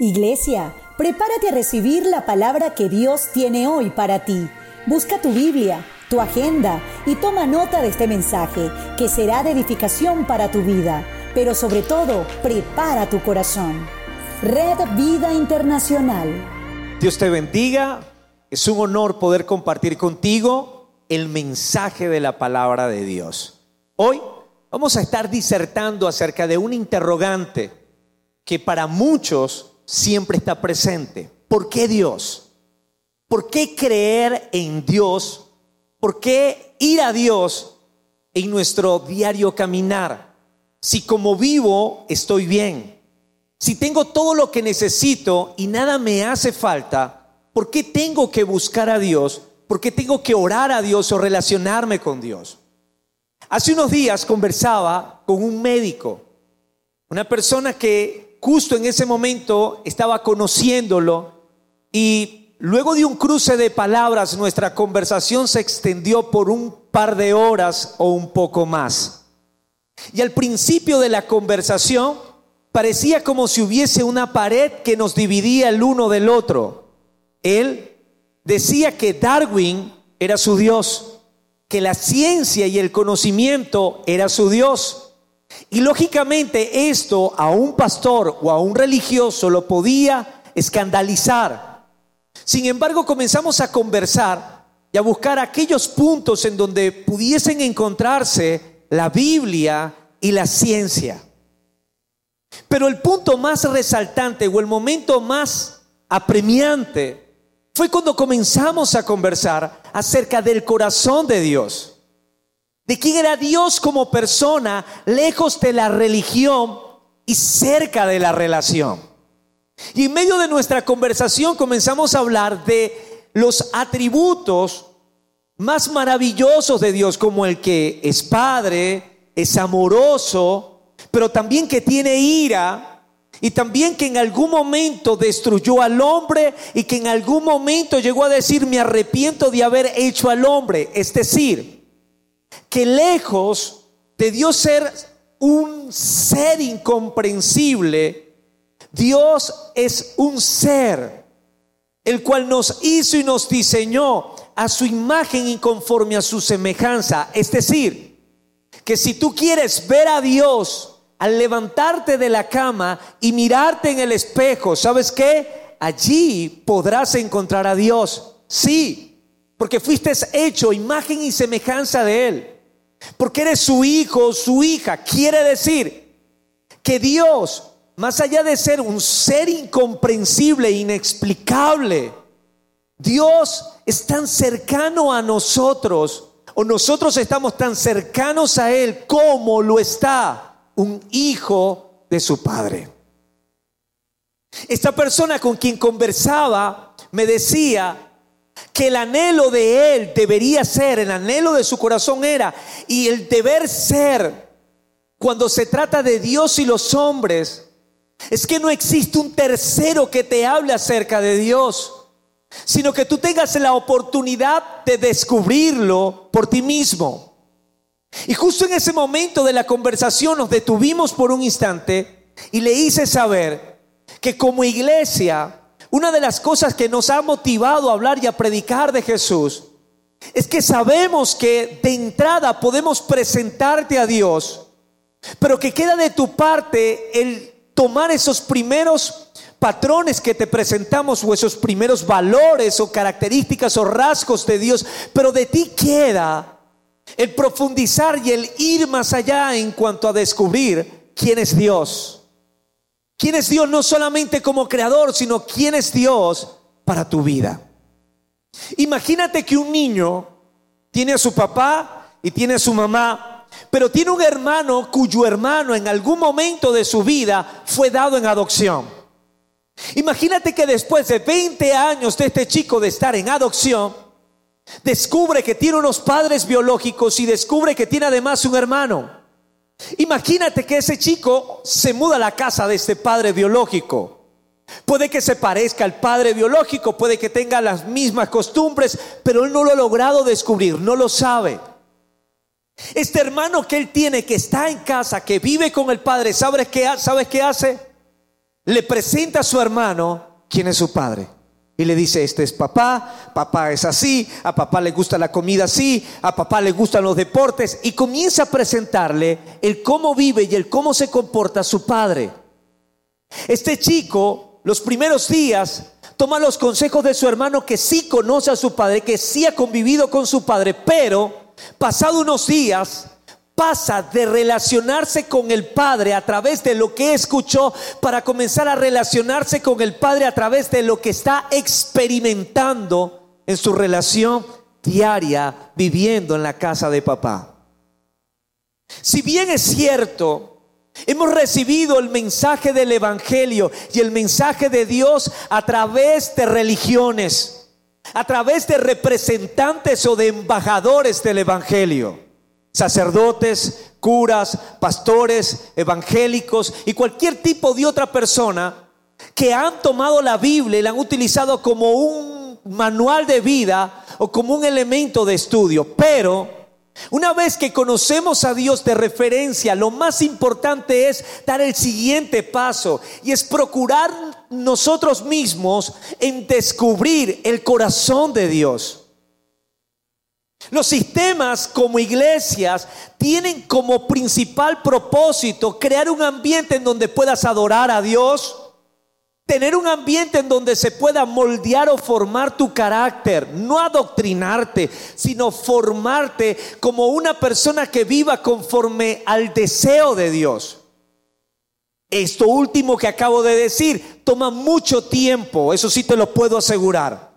Iglesia, prepárate a recibir la palabra que Dios tiene hoy para ti. Busca tu Biblia, tu agenda y toma nota de este mensaje que será de edificación para tu vida. Pero sobre todo, prepara tu corazón. Red Vida Internacional. Dios te bendiga. Es un honor poder compartir contigo el mensaje de la palabra de Dios. Hoy vamos a estar disertando acerca de un interrogante que para muchos siempre está presente. ¿Por qué Dios? ¿Por qué creer en Dios? ¿Por qué ir a Dios en nuestro diario caminar? Si como vivo estoy bien, si tengo todo lo que necesito y nada me hace falta, ¿por qué tengo que buscar a Dios? ¿Por qué tengo que orar a Dios o relacionarme con Dios? Hace unos días conversaba con un médico, una persona que justo en ese momento estaba conociéndolo y luego de un cruce de palabras nuestra conversación se extendió por un par de horas o un poco más. Y al principio de la conversación parecía como si hubiese una pared que nos dividía el uno del otro. Él decía que Darwin era su Dios, que la ciencia y el conocimiento era su Dios y lógicamente esto a un pastor o a un religioso lo podía escandalizar. Sin embargo, comenzamos a conversar y a buscar aquellos puntos en donde pudiesen encontrarse la Biblia y la ciencia. Pero el punto más resaltante o el momento más apremiante fue cuando comenzamos a conversar acerca del corazón de Dios de quién era Dios como persona, lejos de la religión y cerca de la relación. Y en medio de nuestra conversación comenzamos a hablar de los atributos más maravillosos de Dios, como el que es padre, es amoroso, pero también que tiene ira, y también que en algún momento destruyó al hombre y que en algún momento llegó a decir, me arrepiento de haber hecho al hombre. Es decir, que lejos de Dios ser un ser incomprensible, Dios es un ser, el cual nos hizo y nos diseñó a su imagen y conforme a su semejanza. Es decir, que si tú quieres ver a Dios al levantarte de la cama y mirarte en el espejo, ¿sabes qué? Allí podrás encontrar a Dios. Sí, porque fuiste hecho imagen y semejanza de Él. Porque eres su hijo o su hija. Quiere decir que Dios, más allá de ser un ser incomprensible, inexplicable, Dios es tan cercano a nosotros, o nosotros estamos tan cercanos a Él como lo está un hijo de su Padre. Esta persona con quien conversaba me decía que el anhelo de él debería ser, el anhelo de su corazón era, y el deber ser, cuando se trata de Dios y los hombres, es que no existe un tercero que te hable acerca de Dios, sino que tú tengas la oportunidad de descubrirlo por ti mismo. Y justo en ese momento de la conversación nos detuvimos por un instante y le hice saber que como iglesia una de las cosas que nos ha motivado a hablar y a predicar de Jesús es que sabemos que de entrada podemos presentarte a Dios, pero que queda de tu parte el tomar esos primeros patrones que te presentamos o esos primeros valores o características o rasgos de Dios, pero de ti queda el profundizar y el ir más allá en cuanto a descubrir quién es Dios. ¿Quién es Dios no solamente como creador, sino quién es Dios para tu vida? Imagínate que un niño tiene a su papá y tiene a su mamá, pero tiene un hermano cuyo hermano en algún momento de su vida fue dado en adopción. Imagínate que después de 20 años de este chico de estar en adopción, descubre que tiene unos padres biológicos y descubre que tiene además un hermano. Imagínate que ese chico se muda a la casa de este padre biológico. Puede que se parezca al padre biológico, puede que tenga las mismas costumbres, pero él no lo ha logrado descubrir, no lo sabe. Este hermano que él tiene, que está en casa, que vive con el padre, ¿sabes qué, ¿sabes qué hace? le presenta a su hermano quién es su padre. Y le dice, este es papá, papá es así, a papá le gusta la comida así, a papá le gustan los deportes. Y comienza a presentarle el cómo vive y el cómo se comporta su padre. Este chico, los primeros días, toma los consejos de su hermano que sí conoce a su padre, que sí ha convivido con su padre, pero pasado unos días pasa de relacionarse con el Padre a través de lo que escuchó para comenzar a relacionarse con el Padre a través de lo que está experimentando en su relación diaria viviendo en la casa de papá. Si bien es cierto, hemos recibido el mensaje del Evangelio y el mensaje de Dios a través de religiones, a través de representantes o de embajadores del Evangelio sacerdotes, curas, pastores, evangélicos y cualquier tipo de otra persona que han tomado la Biblia y la han utilizado como un manual de vida o como un elemento de estudio. Pero una vez que conocemos a Dios de referencia, lo más importante es dar el siguiente paso y es procurar nosotros mismos en descubrir el corazón de Dios. Los sistemas como iglesias tienen como principal propósito crear un ambiente en donde puedas adorar a Dios, tener un ambiente en donde se pueda moldear o formar tu carácter, no adoctrinarte, sino formarte como una persona que viva conforme al deseo de Dios. Esto último que acabo de decir toma mucho tiempo, eso sí te lo puedo asegurar.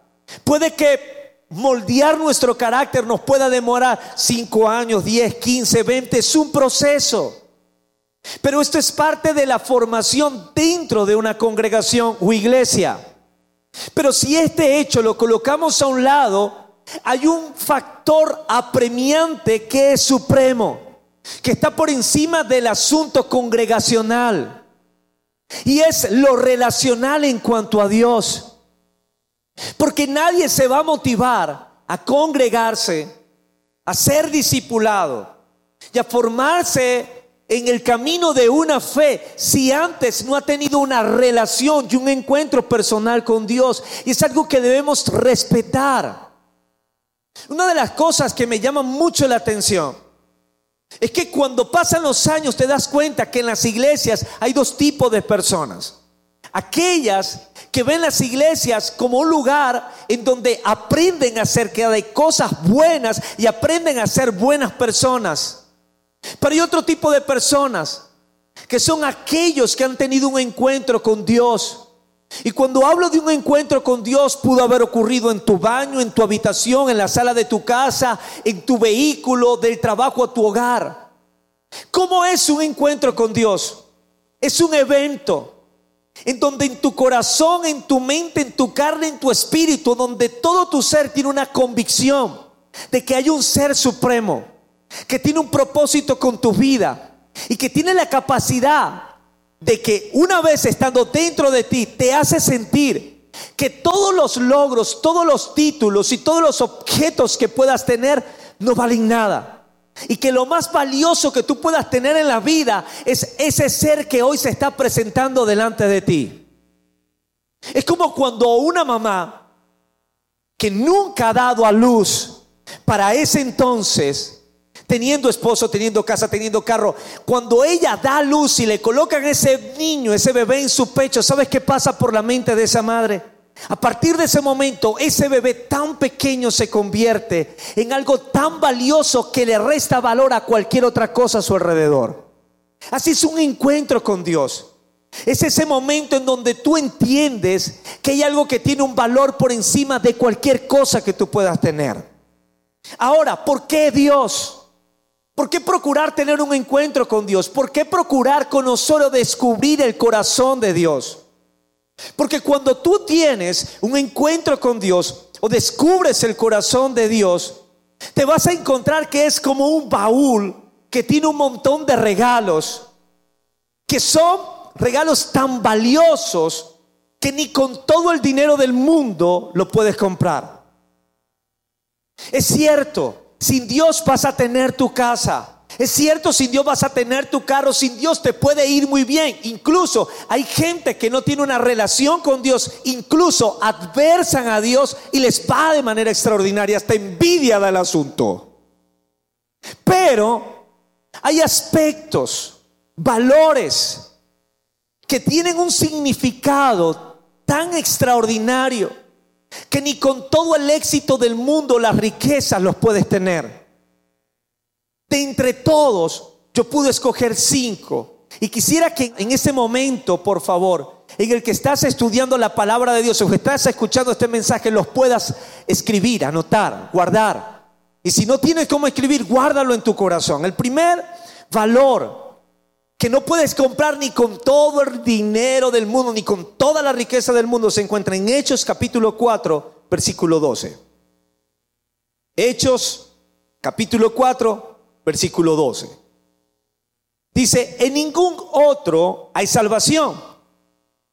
Puede que moldear nuestro carácter nos pueda demorar 5 años, 10, 15, 20, es un proceso. Pero esto es parte de la formación dentro de una congregación o iglesia. Pero si este hecho lo colocamos a un lado, hay un factor apremiante que es supremo, que está por encima del asunto congregacional. Y es lo relacional en cuanto a Dios. Porque nadie se va a motivar a congregarse, a ser discipulado y a formarse en el camino de una fe si antes no ha tenido una relación y un encuentro personal con Dios. Y es algo que debemos respetar. Una de las cosas que me llama mucho la atención es que cuando pasan los años te das cuenta que en las iglesias hay dos tipos de personas. Aquellas que ven las iglesias como un lugar en donde aprenden acerca de cosas buenas y aprenden a ser buenas personas. Pero hay otro tipo de personas que son aquellos que han tenido un encuentro con Dios. Y cuando hablo de un encuentro con Dios, pudo haber ocurrido en tu baño, en tu habitación, en la sala de tu casa, en tu vehículo, del trabajo a tu hogar. ¿Cómo es un encuentro con Dios? Es un evento en donde en tu corazón, en tu mente, en tu carne, en tu espíritu, donde todo tu ser tiene una convicción de que hay un ser supremo, que tiene un propósito con tu vida y que tiene la capacidad de que una vez estando dentro de ti te hace sentir que todos los logros, todos los títulos y todos los objetos que puedas tener no valen nada y que lo más valioso que tú puedas tener en la vida es ese ser que hoy se está presentando delante de ti. Es como cuando una mamá que nunca ha dado a luz para ese entonces, teniendo esposo, teniendo casa, teniendo carro, cuando ella da a luz y le colocan ese niño, ese bebé en su pecho, ¿sabes qué pasa por la mente de esa madre? A partir de ese momento, ese bebé tan pequeño se convierte en algo tan valioso que le resta valor a cualquier otra cosa a su alrededor. Así es un encuentro con Dios. Es ese momento en donde tú entiendes que hay algo que tiene un valor por encima de cualquier cosa que tú puedas tener. Ahora, ¿por qué Dios? ¿Por qué procurar tener un encuentro con Dios? ¿Por qué procurar conocer o descubrir el corazón de Dios? Porque cuando tú tienes un encuentro con Dios o descubres el corazón de Dios, te vas a encontrar que es como un baúl que tiene un montón de regalos, que son regalos tan valiosos que ni con todo el dinero del mundo lo puedes comprar. Es cierto, sin Dios vas a tener tu casa, Es cierto, sin Dios vas a tener tu carro, sin Dios te puede ir muy bien. Incluso hay gente que no tiene una relación con Dios, incluso adversan a Dios y les va de manera extraordinaria, hasta envidia del asunto. Pero hay aspectos, valores que tienen un significado tan extraordinario que ni con todo el éxito del mundo las riquezas los puedes tener. De entre todos, yo pude escoger cinco. Y quisiera que en ese momento, por favor, en el que estás estudiando la palabra de Dios o que estás escuchando este mensaje, los puedas escribir, anotar, guardar. Y si no tienes cómo escribir, guárdalo en tu corazón. El primer valor que no puedes comprar ni con todo el dinero del mundo, ni con toda la riqueza del mundo, se encuentra en Hechos capítulo 4, versículo 12. Hechos capítulo 4, versículo 12. Dice, en ningún otro hay salvación.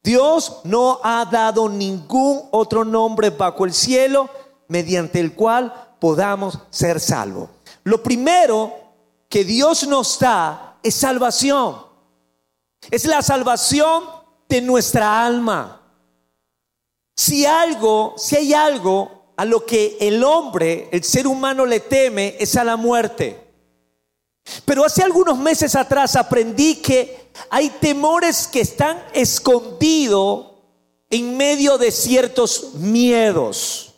Dios no ha dado ningún otro nombre bajo el cielo mediante el cual podamos ser salvos. Lo primero que Dios nos da es salvación. Es la salvación de nuestra alma. Si algo, si hay algo a lo que el hombre, el ser humano le teme, es a la muerte. Pero hace algunos meses atrás aprendí que hay temores que están escondidos en medio de ciertos miedos.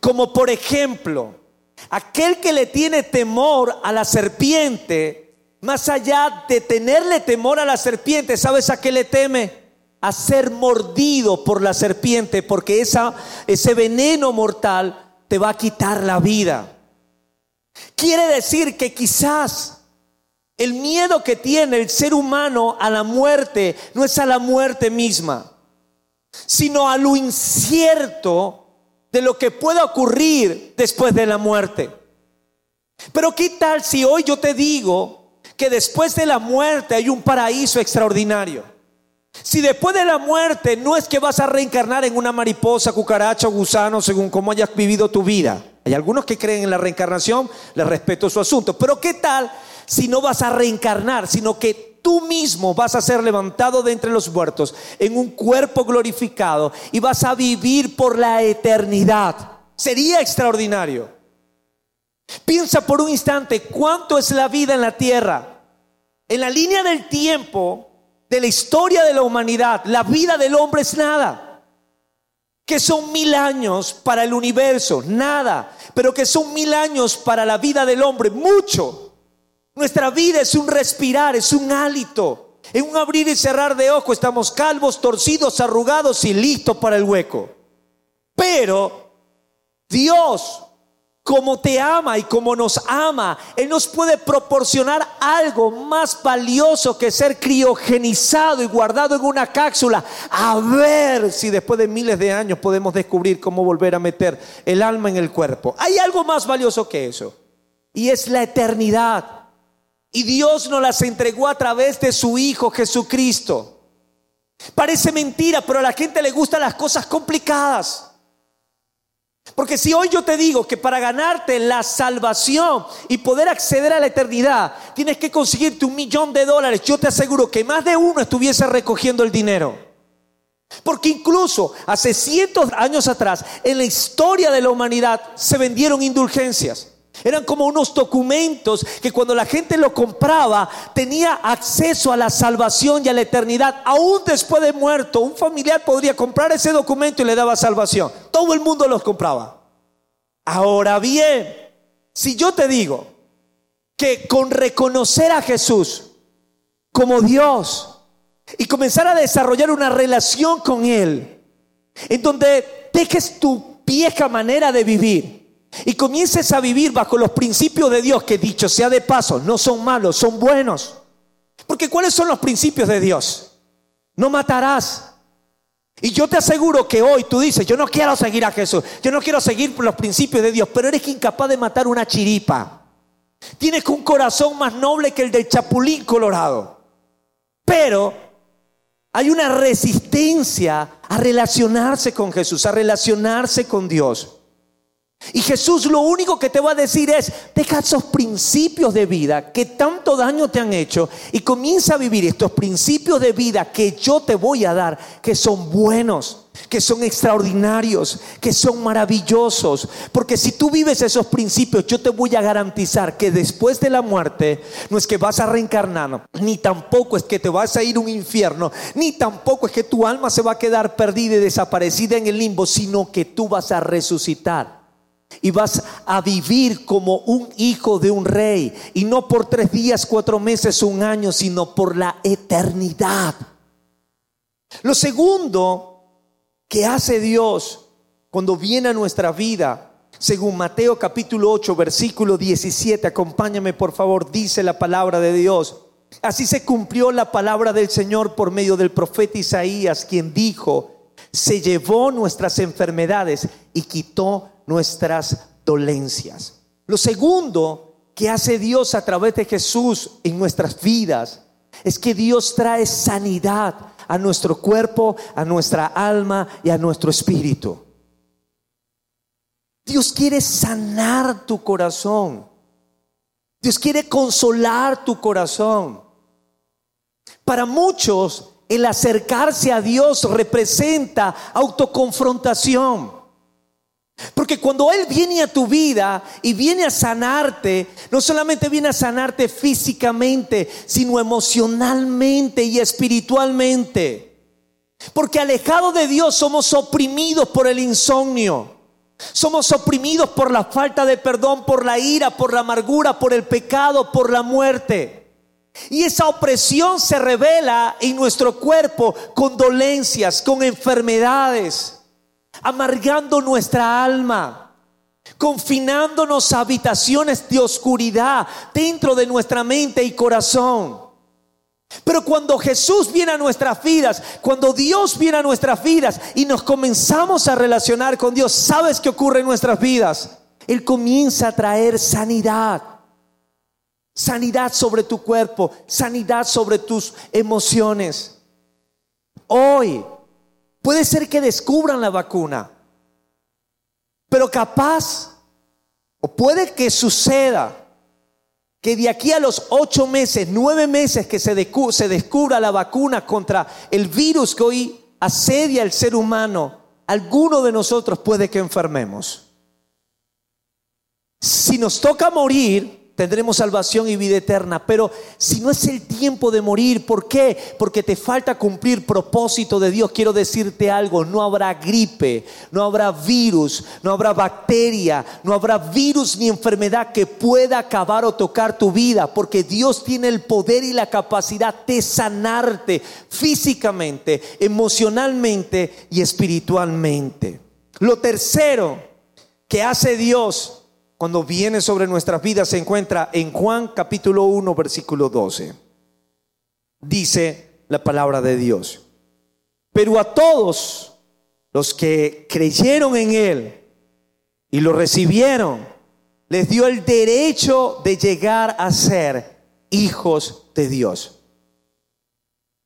Como por ejemplo, Aquel que le tiene temor a la serpiente, más allá de tenerle temor a la serpiente, ¿sabes a qué le teme? A ser mordido por la serpiente, porque ese veneno mortal te va a quitar la vida. Quiere decir que quizás el miedo que tiene el ser humano a la muerte no es a la muerte misma, sino a lo incierto de lo que pueda ocurrir después de la muerte. Pero ¿qué tal si hoy yo te digo que después de la muerte hay un paraíso extraordinario? Si después de la muerte no es que vas a reencarnar en una mariposa, cucaracha o gusano según cómo hayas vivido tu vida. Hay algunos que creen en la reencarnación, les respeto su asunto. Pero ¿qué tal si no vas a reencarnar, sino que tú mismo vas a ser levantado de entre los muertos en un cuerpo glorificado y vas a vivir por la eternidad. Sería extraordinario. Piensa por un instante cuánto es la vida en la tierra. En la línea del tiempo de la historia de la humanidad, la vida del hombre es nada. Que son mil años para el universo, nada. Pero que son mil años para la vida del hombre, mucho. Nuestra vida es un respirar, es un hálito. En un abrir y cerrar de ojos estamos calvos, torcidos, arrugados y listos para el hueco. Pero Dios, como te ama y como nos ama, Él nos puede proporcionar algo más valioso que ser criogenizado y guardado en una cápsula. A ver si después de miles de años podemos descubrir cómo volver a meter el alma en el cuerpo. Hay algo más valioso que eso. Y es la eternidad. Y Dios nos las entregó a través de su Hijo Jesucristo. Parece mentira, pero a la gente le gustan las cosas complicadas. Porque si hoy yo te digo que para ganarte la salvación y poder acceder a la eternidad, tienes que conseguirte un millón de dólares, yo te aseguro que más de uno estuviese recogiendo el dinero. Porque incluso hace cientos años atrás, en la historia de la humanidad, se vendieron indulgencias. Eran como unos documentos que cuando la gente lo compraba tenía acceso a la salvación y a la eternidad. Aún después de muerto, un familiar podría comprar ese documento y le daba salvación. Todo el mundo los compraba. Ahora bien, si yo te digo que con reconocer a Jesús como Dios y comenzar a desarrollar una relación con Él, en donde dejes tu vieja manera de vivir, y comiences a vivir bajo los principios de Dios, que dicho sea de paso, no son malos, son buenos. Porque ¿cuáles son los principios de Dios? No matarás. Y yo te aseguro que hoy tú dices, yo no quiero seguir a Jesús, yo no quiero seguir los principios de Dios, pero eres incapaz de matar una chiripa. Tienes un corazón más noble que el del chapulín colorado. Pero hay una resistencia a relacionarse con Jesús, a relacionarse con Dios. Y Jesús lo único que te va a decir es, deja esos principios de vida que tanto daño te han hecho y comienza a vivir estos principios de vida que yo te voy a dar, que son buenos, que son extraordinarios, que son maravillosos. Porque si tú vives esos principios, yo te voy a garantizar que después de la muerte no es que vas a reencarnar, ni tampoco es que te vas a ir a un infierno, ni tampoco es que tu alma se va a quedar perdida y desaparecida en el limbo, sino que tú vas a resucitar y vas a vivir como un hijo de un rey. Y no por tres días, cuatro meses, un año, sino por la eternidad. Lo segundo que hace Dios cuando viene a nuestra vida, según Mateo capítulo 8, versículo 17, acompáñame por favor, dice la palabra de Dios. Así se cumplió la palabra del Señor por medio del profeta Isaías, quien dijo, se llevó nuestras enfermedades y quitó nuestras dolencias. Lo segundo que hace Dios a través de Jesús en nuestras vidas es que Dios trae sanidad a nuestro cuerpo, a nuestra alma y a nuestro espíritu. Dios quiere sanar tu corazón. Dios quiere consolar tu corazón. Para muchos, el acercarse a Dios representa autoconfrontación. Porque cuando Él viene a tu vida y viene a sanarte, no solamente viene a sanarte físicamente, sino emocionalmente y espiritualmente. Porque alejado de Dios somos oprimidos por el insomnio. Somos oprimidos por la falta de perdón, por la ira, por la amargura, por el pecado, por la muerte. Y esa opresión se revela en nuestro cuerpo con dolencias, con enfermedades amargando nuestra alma, confinándonos a habitaciones de oscuridad dentro de nuestra mente y corazón. Pero cuando Jesús viene a nuestras vidas, cuando Dios viene a nuestras vidas y nos comenzamos a relacionar con Dios, ¿sabes qué ocurre en nuestras vidas? Él comienza a traer sanidad. Sanidad sobre tu cuerpo, sanidad sobre tus emociones. Hoy Puede ser que descubran la vacuna, pero capaz, o puede que suceda, que de aquí a los ocho meses, nueve meses que se, se descubra la vacuna contra el virus que hoy asedia al ser humano, alguno de nosotros puede que enfermemos. Si nos toca morir, tendremos salvación y vida eterna. Pero si no es el tiempo de morir, ¿por qué? Porque te falta cumplir propósito de Dios. Quiero decirte algo, no habrá gripe, no habrá virus, no habrá bacteria, no habrá virus ni enfermedad que pueda acabar o tocar tu vida, porque Dios tiene el poder y la capacidad de sanarte físicamente, emocionalmente y espiritualmente. Lo tercero que hace Dios cuando viene sobre nuestras vidas se encuentra en Juan capítulo 1 versículo 12. Dice la palabra de Dios. Pero a todos los que creyeron en Él y lo recibieron, les dio el derecho de llegar a ser hijos de Dios.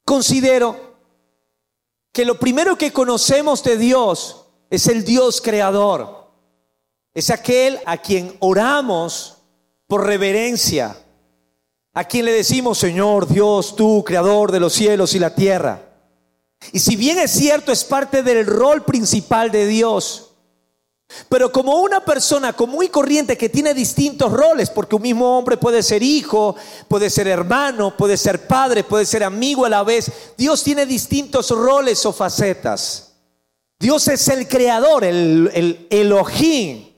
Considero que lo primero que conocemos de Dios es el Dios creador. Es aquel a quien oramos por reverencia, a quien le decimos, Señor Dios, tú, creador de los cielos y la tierra. Y si bien es cierto, es parte del rol principal de Dios, pero como una persona común y corriente que tiene distintos roles, porque un mismo hombre puede ser hijo, puede ser hermano, puede ser padre, puede ser amigo a la vez, Dios tiene distintos roles o facetas. Dios es el creador, el, el Elohim,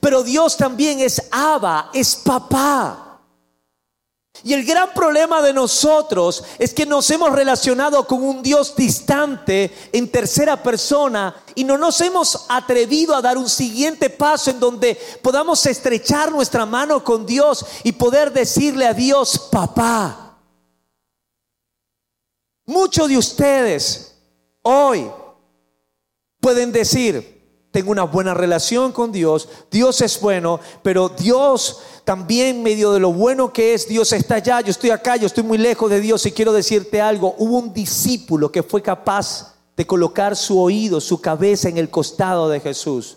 pero Dios también es Abba, es papá. Y el gran problema de nosotros es que nos hemos relacionado con un Dios distante en tercera persona y no nos hemos atrevido a dar un siguiente paso en donde podamos estrechar nuestra mano con Dios y poder decirle a Dios, papá. Muchos de ustedes hoy pueden decir, tengo una buena relación con Dios, Dios es bueno, pero Dios también medio de lo bueno que es, Dios está allá, yo estoy acá, yo estoy muy lejos de Dios y quiero decirte algo, hubo un discípulo que fue capaz de colocar su oído, su cabeza en el costado de Jesús.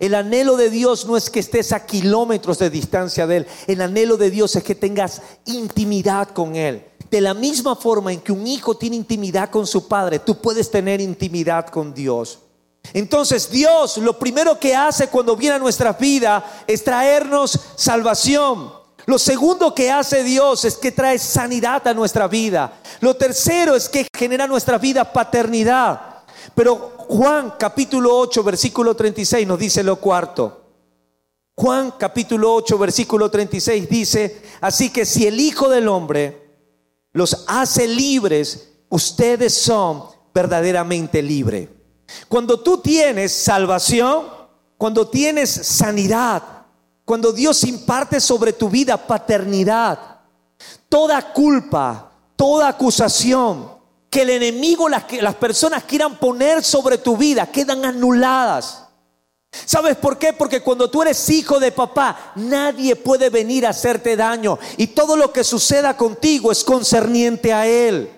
El anhelo de Dios no es que estés a kilómetros de distancia de Él. El anhelo de Dios es que tengas intimidad con Él. De la misma forma en que un hijo tiene intimidad con su padre, tú puedes tener intimidad con Dios. Entonces Dios lo primero que hace cuando viene a nuestra vida es traernos salvación. Lo segundo que hace Dios es que trae sanidad a nuestra vida. Lo tercero es que genera nuestra vida paternidad. Pero Juan capítulo 8 versículo 36 nos dice lo cuarto. Juan capítulo 8 versículo 36 dice, así que si el Hijo del Hombre los hace libres, ustedes son verdaderamente libres. Cuando tú tienes salvación, cuando tienes sanidad, cuando Dios imparte sobre tu vida paternidad, toda culpa, toda acusación que el enemigo, las, las personas quieran poner sobre tu vida, quedan anuladas. ¿Sabes por qué? Porque cuando tú eres hijo de papá, nadie puede venir a hacerte daño. Y todo lo que suceda contigo es concerniente a Él.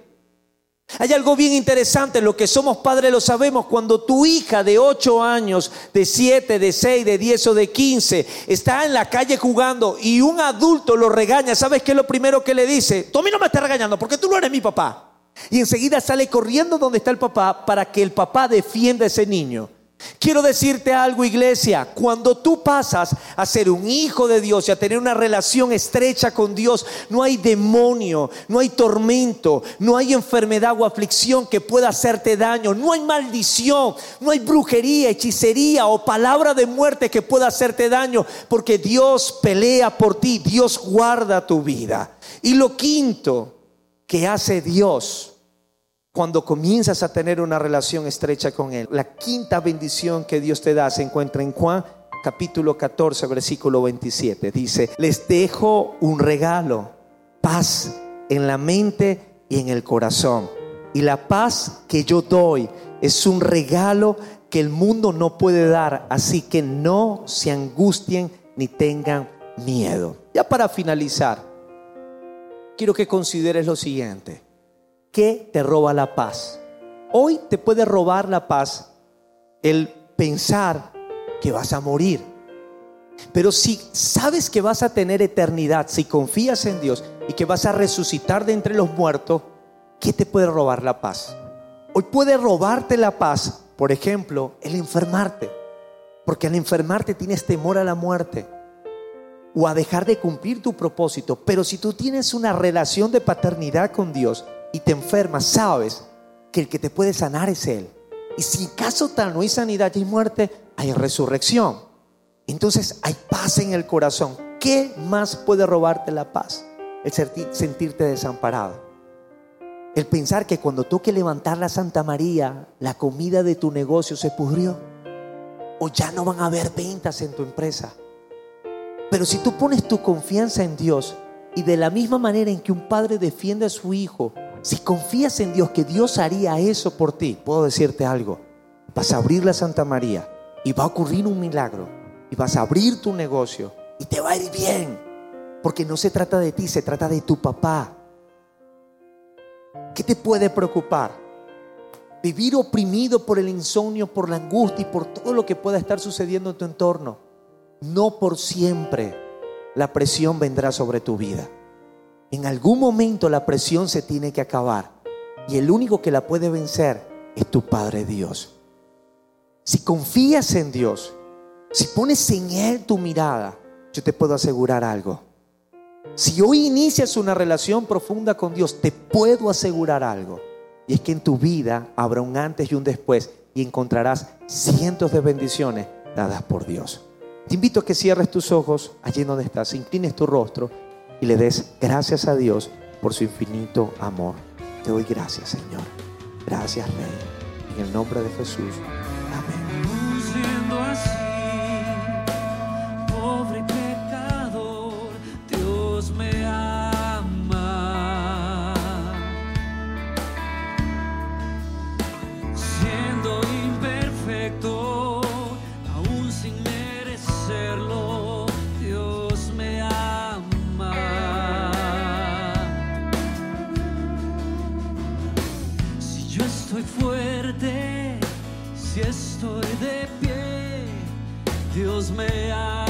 Hay algo bien interesante, lo que somos padres lo sabemos, cuando tu hija de 8 años, de 7, de 6, de 10 o de 15 está en la calle jugando y un adulto lo regaña, ¿sabes qué es lo primero que le dice? Tú a mí no me estás regañando porque tú no eres mi papá. Y enseguida sale corriendo donde está el papá para que el papá defienda a ese niño. Quiero decirte algo, iglesia, cuando tú pasas a ser un hijo de Dios y a tener una relación estrecha con Dios, no hay demonio, no hay tormento, no hay enfermedad o aflicción que pueda hacerte daño, no hay maldición, no hay brujería, hechicería o palabra de muerte que pueda hacerte daño, porque Dios pelea por ti, Dios guarda tu vida. Y lo quinto que hace Dios cuando comienzas a tener una relación estrecha con Él. La quinta bendición que Dios te da se encuentra en Juan capítulo 14, versículo 27. Dice, les dejo un regalo, paz en la mente y en el corazón. Y la paz que yo doy es un regalo que el mundo no puede dar, así que no se angustien ni tengan miedo. Ya para finalizar, quiero que consideres lo siguiente. ¿Qué te roba la paz? Hoy te puede robar la paz el pensar que vas a morir. Pero si sabes que vas a tener eternidad, si confías en Dios y que vas a resucitar de entre los muertos, ¿qué te puede robar la paz? Hoy puede robarte la paz, por ejemplo, el enfermarte. Porque al enfermarte tienes temor a la muerte o a dejar de cumplir tu propósito. Pero si tú tienes una relación de paternidad con Dios, y te enfermas, sabes que el que te puede sanar es Él. Y si en caso tal no hay sanidad y muerte, hay resurrección. Entonces hay paz en el corazón. ¿Qué más puede robarte la paz? El sentirte desamparado. El pensar que cuando toque levantar la Santa María, la comida de tu negocio se pudrió. O ya no van a haber ventas en tu empresa. Pero si tú pones tu confianza en Dios y de la misma manera en que un padre defiende a su hijo, si confías en Dios que Dios haría eso por ti, puedo decirte algo. Vas a abrir la Santa María y va a ocurrir un milagro. Y vas a abrir tu negocio y te va a ir bien. Porque no se trata de ti, se trata de tu papá. ¿Qué te puede preocupar? Vivir oprimido por el insomnio, por la angustia y por todo lo que pueda estar sucediendo en tu entorno. No por siempre la presión vendrá sobre tu vida. En algún momento la presión se tiene que acabar. Y el único que la puede vencer es tu Padre Dios. Si confías en Dios, si pones en Él tu mirada, yo te puedo asegurar algo. Si hoy inicias una relación profunda con Dios, te puedo asegurar algo. Y es que en tu vida habrá un antes y un después y encontrarás cientos de bendiciones dadas por Dios. Te invito a que cierres tus ojos allí donde estás, inclines tu rostro y le des gracias a Dios por su infinito amor. Te doy gracias, Señor. Gracias, Rey. En el nombre de Jesús. Fuerte, si estoy de pie, Dios me ama.